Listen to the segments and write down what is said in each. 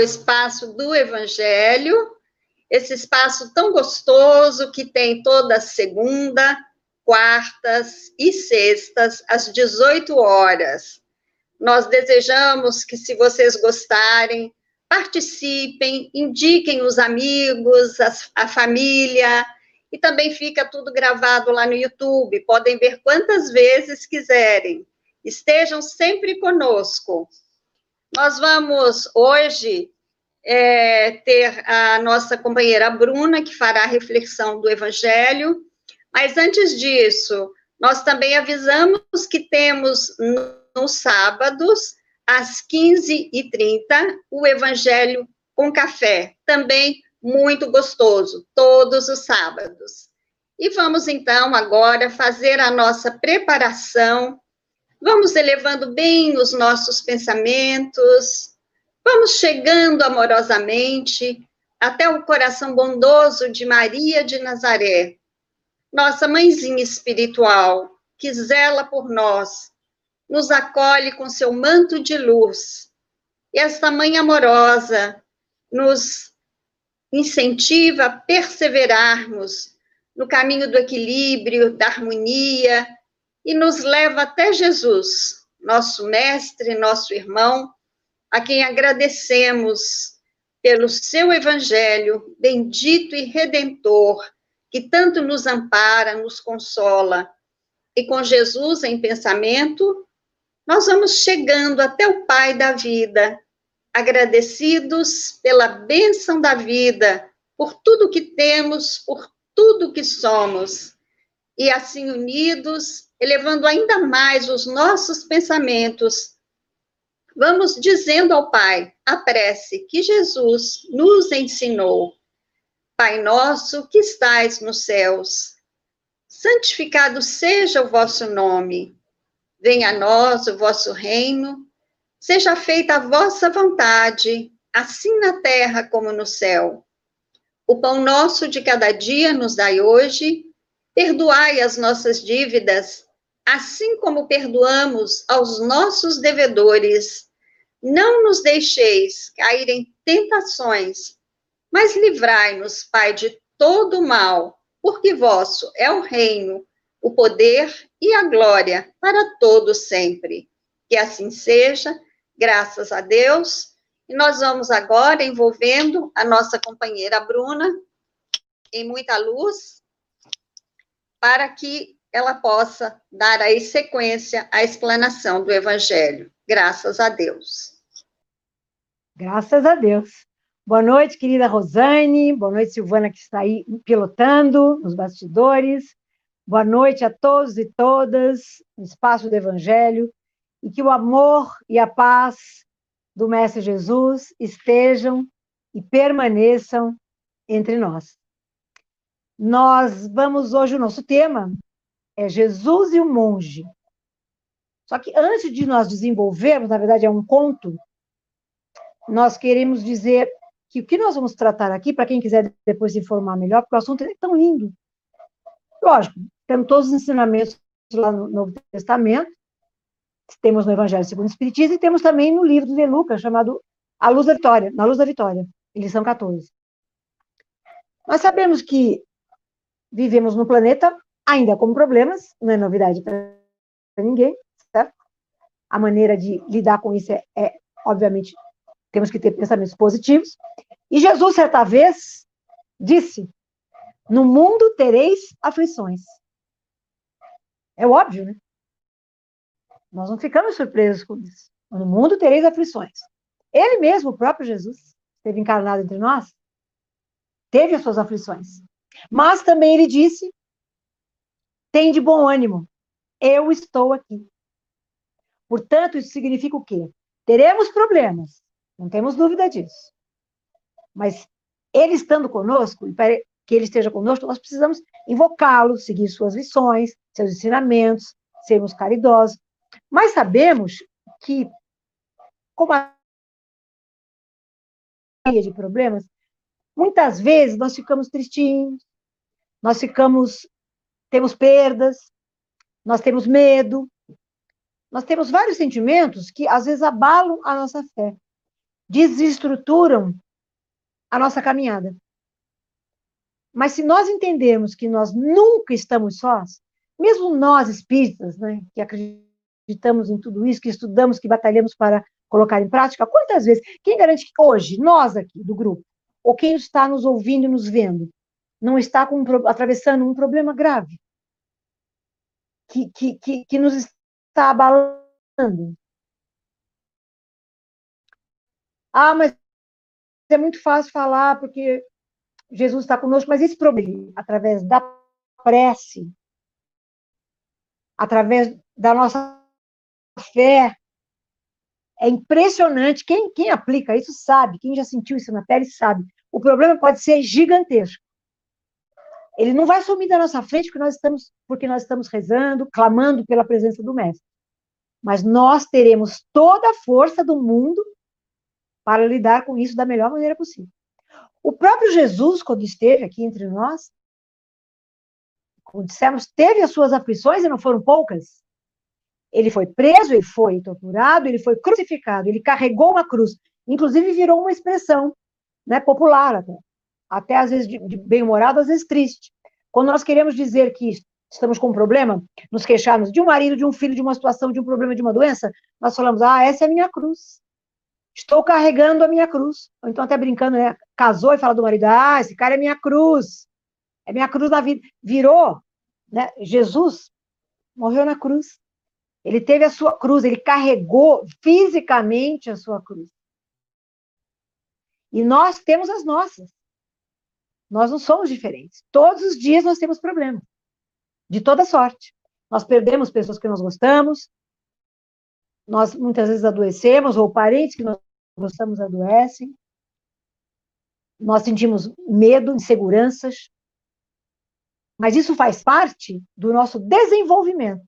espaço do Evangelho, esse espaço tão gostoso que tem toda segunda, quartas e sextas, às 18 horas. Nós desejamos que, se vocês gostarem, participem, indiquem os amigos, a, a família, e também fica tudo gravado lá no YouTube, podem ver quantas vezes quiserem. Estejam sempre conosco. Nós vamos hoje é, ter a nossa companheira Bruna, que fará a reflexão do Evangelho, mas antes disso, nós também avisamos que temos nos sábados, às 15h30, o Evangelho com café, também muito gostoso, todos os sábados. E vamos então agora fazer a nossa preparação. Vamos elevando bem os nossos pensamentos, vamos chegando amorosamente até o coração bondoso de Maria de Nazaré, nossa mãezinha espiritual, que zela por nós, nos acolhe com seu manto de luz. E esta mãe amorosa nos incentiva a perseverarmos no caminho do equilíbrio, da harmonia, e nos leva até Jesus, nosso mestre, nosso irmão, a quem agradecemos pelo seu evangelho bendito e redentor, que tanto nos ampara, nos consola. E com Jesus em pensamento, nós vamos chegando até o Pai da vida, agradecidos pela bênção da vida, por tudo que temos, por tudo que somos, e assim unidos, elevando ainda mais os nossos pensamentos, vamos dizendo ao Pai a prece que Jesus nos ensinou. Pai nosso que estais nos céus, santificado seja o vosso nome. Venha a nós o vosso reino Seja feita a vossa vontade, assim na terra como no céu. O pão nosso de cada dia nos dai hoje. Perdoai as nossas dívidas, assim como perdoamos aos nossos devedores. Não nos deixeis cair em tentações, mas livrai-nos, Pai, de todo mal, porque vosso é o reino, o poder e a glória para todo sempre. Que assim seja graças a Deus. E nós vamos agora envolvendo a nossa companheira Bruna em muita luz, para que ela possa dar aí sequência à explanação do Evangelho. Graças a Deus. Graças a Deus. Boa noite, querida Rosane. Boa noite, Silvana, que está aí pilotando nos bastidores. Boa noite a todos e todas no espaço do Evangelho e que o amor e a paz do Mestre Jesus estejam e permaneçam entre nós. Nós vamos hoje, o nosso tema é Jesus e o monge. Só que antes de nós desenvolvermos, na verdade é um conto, nós queremos dizer que o que nós vamos tratar aqui, para quem quiser depois se informar melhor, porque o assunto é tão lindo. Lógico, temos todos os ensinamentos lá no Novo Testamento, temos no Evangelho segundo o Espiritismo e temos também no livro de Lucas, chamado A Luz da Vitória, Na Luz da Vitória, lição 14. Nós sabemos que vivemos no planeta ainda com problemas, não é novidade para ninguém, certo? A maneira de lidar com isso é, é, obviamente, temos que ter pensamentos positivos. E Jesus, certa vez, disse: No mundo tereis aflições. É óbvio, né? Nós não ficamos surpresos com isso. No mundo tereis aflições. Ele mesmo, o próprio Jesus, esteve encarnado entre nós, teve as suas aflições. Mas também ele disse: tem de bom ânimo, eu estou aqui. Portanto, isso significa o quê? Teremos problemas, não temos dúvida disso. Mas ele estando conosco, e para que ele esteja conosco, nós precisamos invocá-lo, seguir suas lições, seus ensinamentos, sermos caridosos, mas sabemos que, como a de problemas, muitas vezes nós ficamos tristinhos, nós ficamos, temos perdas, nós temos medo, nós temos vários sentimentos que às vezes abalam a nossa fé. desestruturam a nossa caminhada. Mas se nós entendermos que nós nunca estamos sós, mesmo nós espíritas, né, que acreditamos em tudo isso, que estudamos, que batalhamos para colocar em prática, quantas vezes, quem garante que hoje, nós aqui do grupo, ou quem está nos ouvindo e nos vendo, não está com, atravessando um problema grave, que, que, que, que nos está abalando? Ah, mas é muito fácil falar porque Jesus está conosco, mas esse problema, através da prece, através da nossa fé, é impressionante. Quem, quem aplica isso sabe, quem já sentiu isso na pele sabe. O problema pode ser gigantesco. Ele não vai sumir da nossa frente porque nós estamos, porque nós estamos rezando, clamando pela presença do Mestre. Mas nós teremos toda a força do mundo para lidar com isso da melhor maneira possível. O próprio Jesus, quando esteve aqui entre nós, como dissemos, teve as suas aflições e não foram poucas. Ele foi preso, ele foi torturado, ele foi crucificado, ele carregou uma cruz. Inclusive virou uma expressão né, popular até. Até às vezes bem-humorado, às vezes triste. Quando nós queremos dizer que estamos com um problema, nos queixarmos de um marido, de um filho, de uma situação, de um problema, de uma doença, nós falamos, ah, essa é a minha cruz. Estou carregando a minha cruz. Ou então até brincando, né? Casou e fala do marido, ah, esse cara é minha cruz. É minha cruz na vida. Virou, né? Jesus morreu na cruz. Ele teve a sua cruz, ele carregou fisicamente a sua cruz. E nós temos as nossas. Nós não somos diferentes. Todos os dias nós temos problemas. De toda sorte. Nós perdemos pessoas que nós gostamos, nós muitas vezes adoecemos, ou parentes que nós gostamos adoecem, nós sentimos medo, inseguranças, mas isso faz parte do nosso desenvolvimento.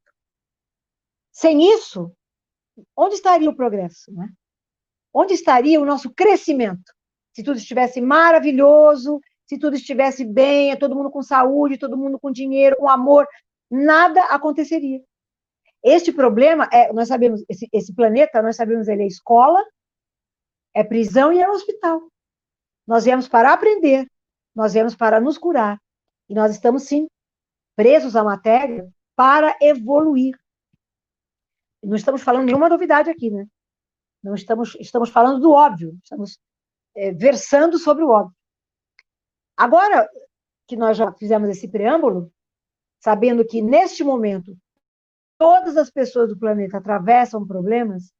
Sem isso, onde estaria o progresso? Né? Onde estaria o nosso crescimento? Se tudo estivesse maravilhoso, se tudo estivesse bem, todo mundo com saúde, todo mundo com dinheiro, com amor, nada aconteceria. Este problema é, nós sabemos, esse, esse planeta, nós sabemos, ele é escola, é prisão e é hospital. Nós viemos para aprender, nós viemos para nos curar. E nós estamos, sim, presos à matéria para evoluir. Não estamos falando nenhuma novidade aqui, né? Não estamos, estamos falando do óbvio, estamos é, versando sobre o óbvio. Agora que nós já fizemos esse preâmbulo, sabendo que neste momento todas as pessoas do planeta atravessam problemas,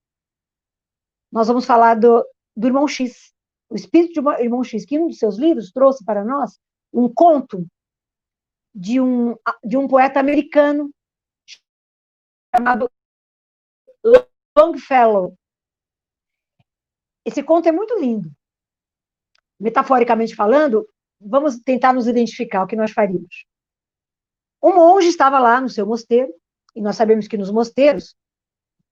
nós vamos falar do, do irmão X, o espírito do irmão X, que um dos seus livros trouxe para nós um conto de um, de um poeta americano chamado Longfellow. Esse conto é muito lindo. Metaforicamente falando, vamos tentar nos identificar o que nós faríamos. Um monge estava lá no seu mosteiro e nós sabemos que nos mosteiros,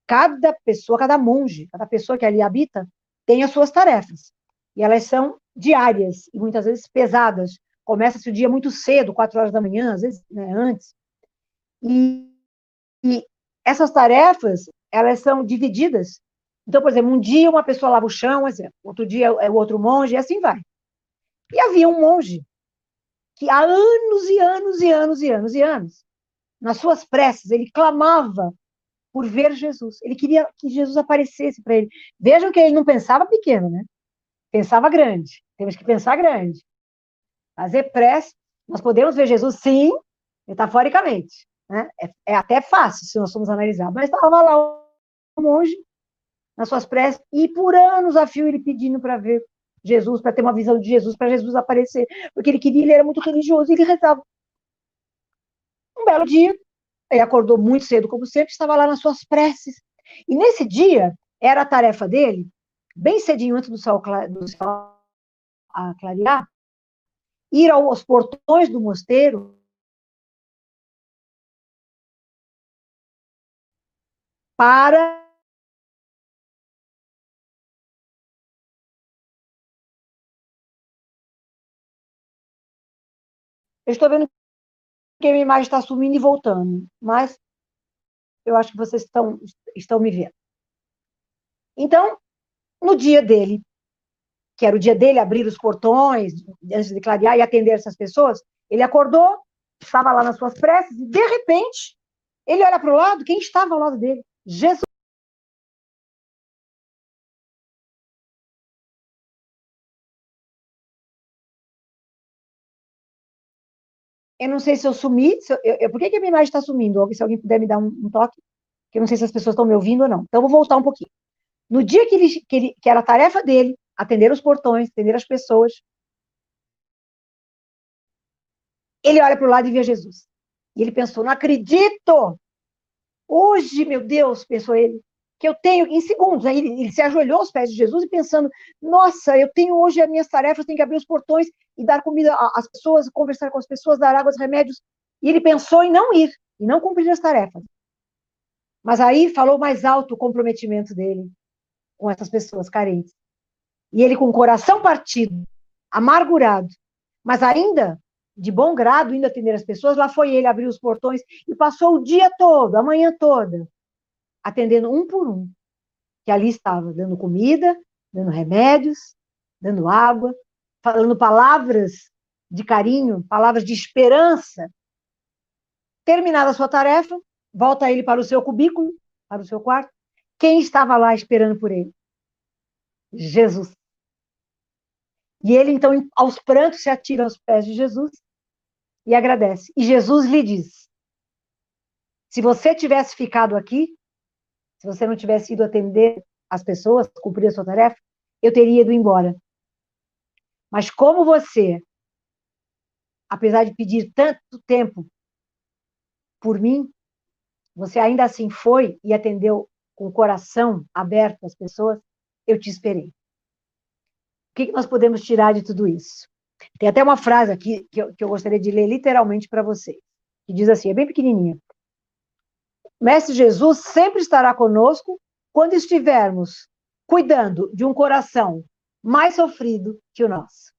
cada pessoa, cada monge, cada pessoa que ali habita, tem as suas tarefas. E elas são diárias e muitas vezes pesadas. Começa-se o dia muito cedo, quatro horas da manhã, às vezes né, antes. E, e essas tarefas, elas são divididas. Então, por exemplo, um dia uma pessoa lava o chão, exemplo, outro dia é o outro monge, e assim vai. E havia um monge que há anos e anos e anos e anos e anos nas suas preces, ele clamava por ver Jesus. Ele queria que Jesus aparecesse para ele. Vejam que ele não pensava pequeno, né? Pensava grande. Temos que pensar grande. Fazer prece, nós podemos ver Jesus, sim, metaforicamente. Né? É, é até fácil se nós formos analisar. Mas estava lá monge, nas suas preces, e por anos a fio ele pedindo para ver Jesus, para ter uma visão de Jesus, para Jesus aparecer, porque ele queria, ele era muito religioso, e ele rezava um belo dia, ele acordou muito cedo, como sempre, estava lá nas suas preces. E nesse dia, era a tarefa dele, bem cedinho antes do sol, do sol clarear, ir aos portões do mosteiro para Eu estou vendo porque a minha imagem está sumindo e voltando, mas eu acho que vocês estão, estão me vendo. Então, no dia dele que era o dia dele abrir os portões, antes de clarear e atender essas pessoas, ele acordou, estava lá nas suas preces, e de repente, ele olha para o lado, quem estava ao lado dele? Jesus. Eu não sei se eu sumi, se eu, eu, por que, que a minha imagem está sumindo? Se alguém puder me dar um, um toque, que eu não sei se as pessoas estão me ouvindo ou não. Então, vou voltar um pouquinho. No dia que, ele, que, ele, que era a tarefa dele, atender os portões, atender as pessoas, ele olha para o lado e vê Jesus. E ele pensou: não acredito! Hoje, meu Deus, pensou ele, que eu tenho, em segundos, aí ele, ele, se ajoelhou aos pés de Jesus e pensando: nossa, eu tenho hoje as minhas tarefas, tenho que abrir os portões e dar comida às pessoas, conversar com as pessoas, dar água, remédios. E ele pensou em não ir, e não cumprir as tarefas. Mas aí falou mais alto o comprometimento dele com essas pessoas carentes. E ele com o coração partido, amargurado, mas ainda de bom grado, indo atender as pessoas, lá foi ele abrir os portões e passou o dia todo, a manhã toda, atendendo um por um, que ali estava, dando comida, dando remédios, dando água, falando palavras de carinho, palavras de esperança. Terminada a sua tarefa, volta ele para o seu cubículo, para o seu quarto. Quem estava lá esperando por ele? Jesus. E ele, então, aos prantos, se atira aos pés de Jesus e agradece. E Jesus lhe diz: se você tivesse ficado aqui, se você não tivesse ido atender as pessoas, cumprir a sua tarefa, eu teria ido embora. Mas como você, apesar de pedir tanto tempo por mim, você ainda assim foi e atendeu com o coração aberto às pessoas, eu te esperei. O que, nós podemos tirar de tudo isso? Tem até uma frase aqui que eu, que eu gostaria de ler literalmente para vocês, que diz assim, é bem pequenininha. Mestre Jesus sempre estará conosco quando estivermos cuidando de um coração mais sofrido que o nosso.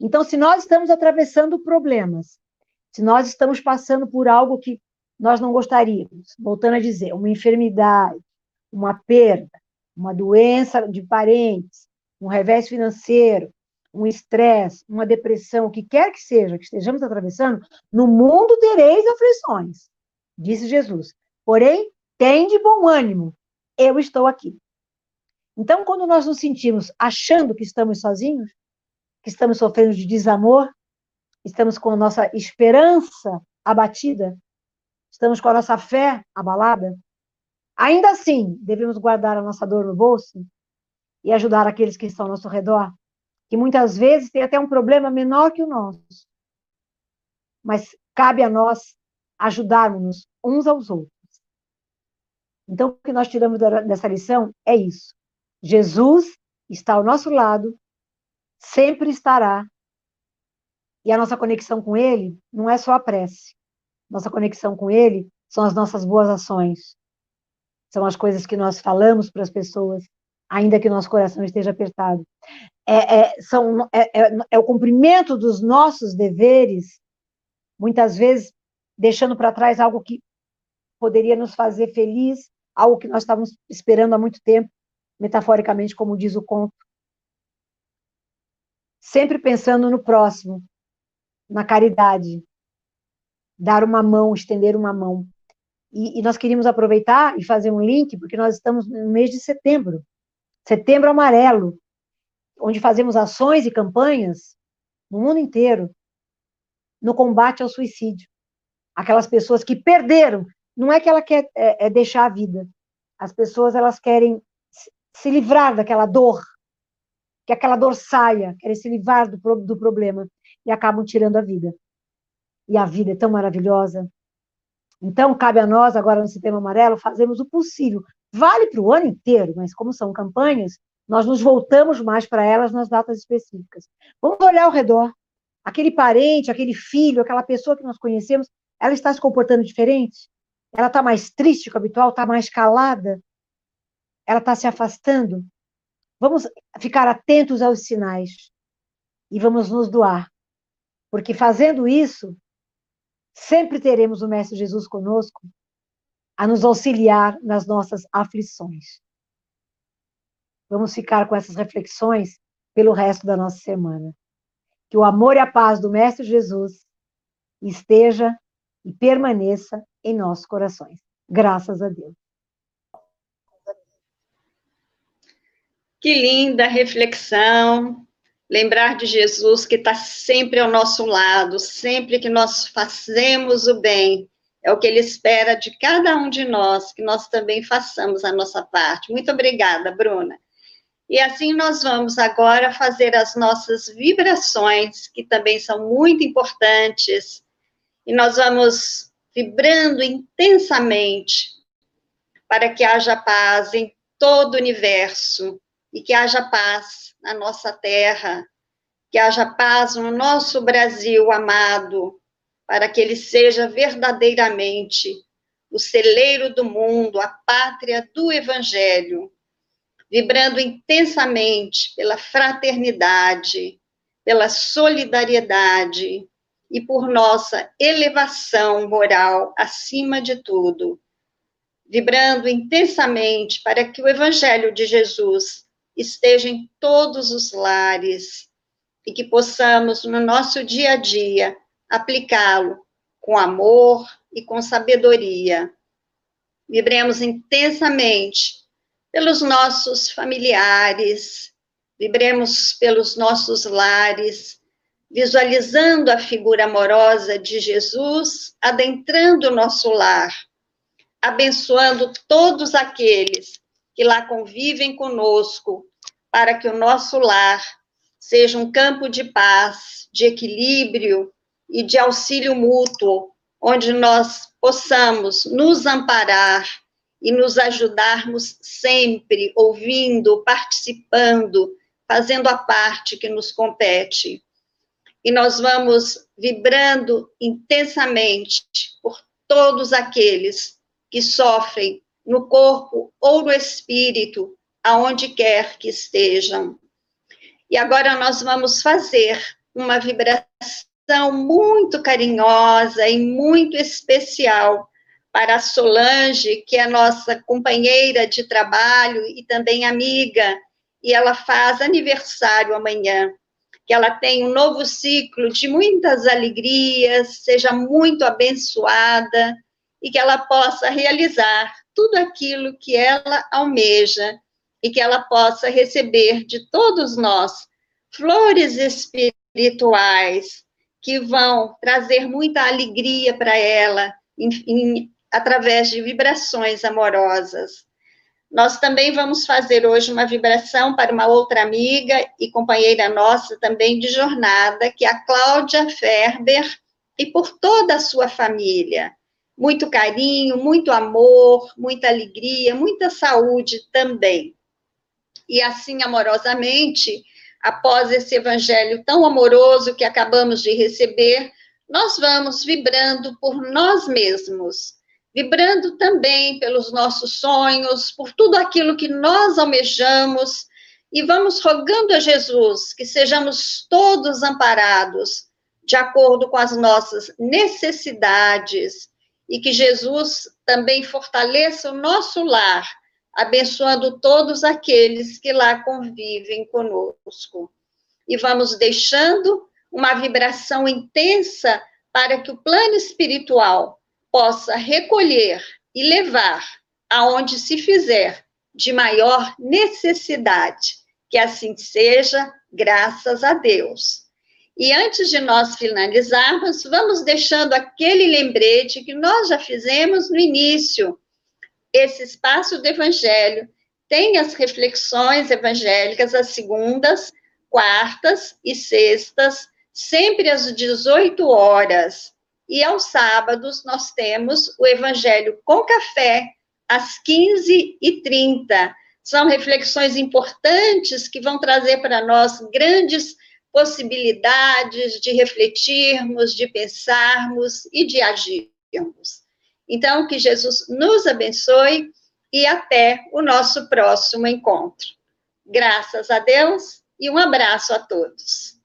Então, se nós estamos atravessando problemas, se nós estamos passando por algo que nós não gostaríamos, voltando a dizer, uma enfermidade, uma perda, uma doença de parentes, um revés financeiro, um estresse, uma depressão, o que quer que seja que estejamos atravessando, no mundo tereis aflições, disse Jesus. Porém, tem de bom ânimo, eu estou aqui. Então, quando nós nos sentimos achando que estamos sozinhos, que estamos sofrendo de desamor, estamos com a nossa esperança abatida, estamos com a nossa fé abalada, ainda assim, devemos guardar a nossa dor no bolso e ajudar aqueles que estão ao nosso redor, que muitas vezes têm até um problema menor que o nosso. Mas cabe a nós ajudarmos uns aos outros. Então, o que nós tiramos dessa lição é isso. Jesus está ao nosso lado, sempre estará. E a nossa conexão com Ele não é só a prece. Nossa conexão com Ele são as nossas boas ações. São as coisas que nós falamos para as pessoas, ainda que o nosso coração esteja apertado. É, é, são, é, é, é o cumprimento dos nossos deveres, muitas vezes deixando para trás algo que poderia nos fazer feliz, algo que nós estávamos esperando há muito tempo, metaforicamente, como diz o conto. Sempre pensando no próximo, na caridade, dar uma mão, estender uma mão. E, e, nós queríamos aproveitar e fazer um link, porque nós estamos no mês de setembro setembro amarelo onde fazemos ações e campanhas no mundo inteiro no combate ao suicídio. Aquelas pessoas que perderam, não é que ela quer é, é deixar a vida, as pessoas elas querem se livrar daquela dor, que aquela dor saia, querem se livrar do, do problema e acabam tirando a vida. E a vida é tão maravilhosa. Então, cabe a nós, agora no Setembro Amarelo, fazermos o possível. Vale para o ano inteiro, mas como são campanhas, nós nos voltamos mais para elas nas datas específicas. Vamos olhar ao redor. Aquele parente, aquele filho, aquela pessoa que nós conhecemos, ela está se comportando diferente? Ela está mais triste que o habitual? Está mais calada? Ela está se afastando? Vamos ficar atentos aos sinais e vamos nos doar. Porque fazendo isso, sempre teremos o Mestre Jesus conosco a nos auxiliar nas nossas aflições. Vamos ficar com essas reflexões pelo resto da nossa semana. Que o amor e a paz do Mestre Jesus esteja e permaneça em nossos corações. Graças a Deus. Que linda reflexão. Lembrar de Jesus que está sempre ao nosso lado, sempre que nós fazemos o bem, é o que ele espera de cada um de nós, que nós também façamos a nossa parte. Muito obrigada, Bruna. E assim nós vamos agora fazer as nossas vibrações, que também são muito importantes. E nós vamos vibrando intensamente para que haja paz em todo o universo e que haja paz na nossa terra, que haja paz no nosso Brasil amado, para que ele seja verdadeiramente o celeiro do mundo, a pátria do Evangelho, vibrando intensamente pela fraternidade, pela solidariedade e por nossa elevação moral acima de tudo, vibrando intensamente para que o Evangelho de Jesus esteja em todos os lares e que possamos, no nosso dia a dia, aplicá-lo com amor e com sabedoria. Vibremos intensamente pelos nossos familiares, vibremos pelos nossos lares, visualizando a figura amorosa de Jesus adentrando o nosso lar, abençoando todos aqueles que lá convivem conosco, para que o nosso lar seja um campo de paz, de equilíbrio, e de auxílio mútuo, onde nós possamos nos amparar e nos ajudarmos sempre, ouvindo, participando, fazendo a parte que nos compete. E nós vamos vibrando intensamente por todos aqueles que sofrem no corpo ou no espírito, aonde quer que estejam. E agora nós vamos fazer uma vibração muito carinhosa e muito especial para a Solange, que é nossa companheira de trabalho e também amiga, e ela faz aniversário amanhã. Que ela tenha um novo ciclo de muitas alegrias, seja muito abençoada e que ela possa realizar tudo aquilo que ela almeja e que ela possa receber de todos nós flores espirituais, que vão trazer muita alegria para ela em, em, através de vibrações amorosas. Nós também vamos fazer hoje uma vibração para uma outra amiga e companheira nossa também de jornada, que é a Cláudia Ferber, e por toda a sua família. Muito carinho, muito amor, muita alegria, muita saúde também. E assim, amorosamente, após esse evangelho tão amoroso que acabamos de receber, nós vamos vibrando por nós mesmos, vibrando também pelos nossos sonhos, por tudo aquilo que nós almejamos, e vamos rogando a Jesus que sejamos todos amparados de acordo com as nossas necessidades e que Jesus também fortaleça o nosso lar abençoando todos aqueles que lá convivem conosco. E vamos deixando uma vibração intensa para que o plano espiritual possa recolher e levar aonde se fizer de maior necessidade. Que assim seja, graças a Deus. E antes de nós finalizarmos, vamos deixando aquele lembrete que nós já fizemos no início esse espaço do Evangelho tem as reflexões evangélicas às segundas, quartas e sextas, sempre às 18 horas. E aos sábados nós temos o Evangelho com café, às 15h30. São reflexões importantes que vão trazer para nós grandes possibilidades de refletirmos, de pensarmos e de agirmos. Então, que Jesus nos abençoe e até o nosso próximo encontro. Graças a Deus e um abraço a todos.